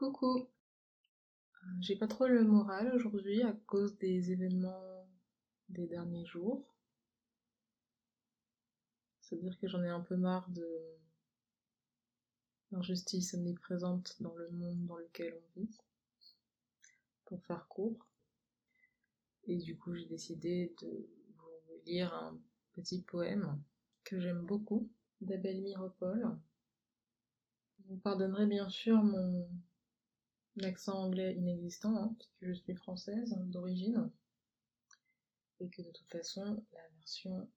Coucou. Euh, J'ai pas trop le moral aujourd'hui à cause des événements des derniers jours. C'est-à-dire que j'en ai un peu marre de l'injustice omniprésente dans le monde dans lequel on vit, pour faire court. Et du coup, j'ai décidé de vous lire un petit poème que j'aime beaucoup d'Abel Miropol. Vous pardonnerez bien sûr mon accent anglais inexistant, hein, puisque je suis française d'origine, et que de toute façon, la version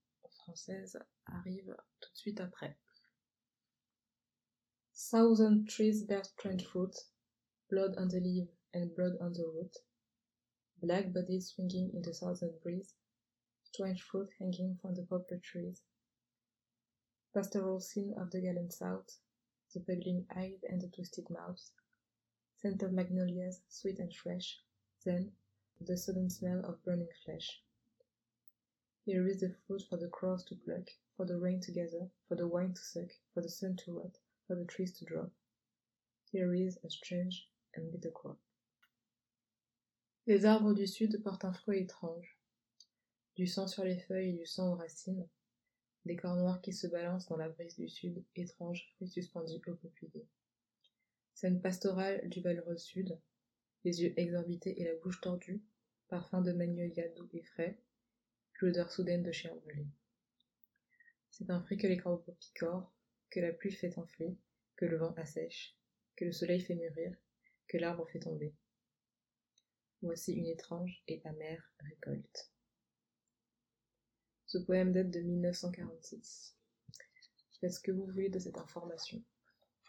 française arrive tout de suite après. Thousand trees bear strange fruit, blood on the leaf and blood on the root, black bodies swinging in the southern breeze, strange fruit hanging from the poplar trees. Pastoral scene of the gallant south, the puggling eyes and the twisted mouth, scent of magnolias, sweet and fresh, then the sudden smell of burning flesh. Here is the fruit for the crows to pluck, for the rain to gather, for the wine to suck, for the sun to rot, for the trees to drop. Here is a strange and bitter crop. Les arbres du sud portent un fruit étrange. Du sang sur les feuilles et du sang aux racines. Des corps noirs qui se balancent dans la brise du sud, étrange fruit suspendu au peuplier. Scène pastorale du valeureux sud, les yeux exorbités et la bouche tordue, parfum de magnolia doux et frais, l'odeur soudaine de chien brûlé. C'est un fruit que les corbeaux picorent, que la pluie fait enfler, que le vent assèche, que le soleil fait mûrir, que l'arbre fait tomber. Voici une étrange et amère récolte. Ce poème date de 1946. Faites ce que vous voulez de cette information?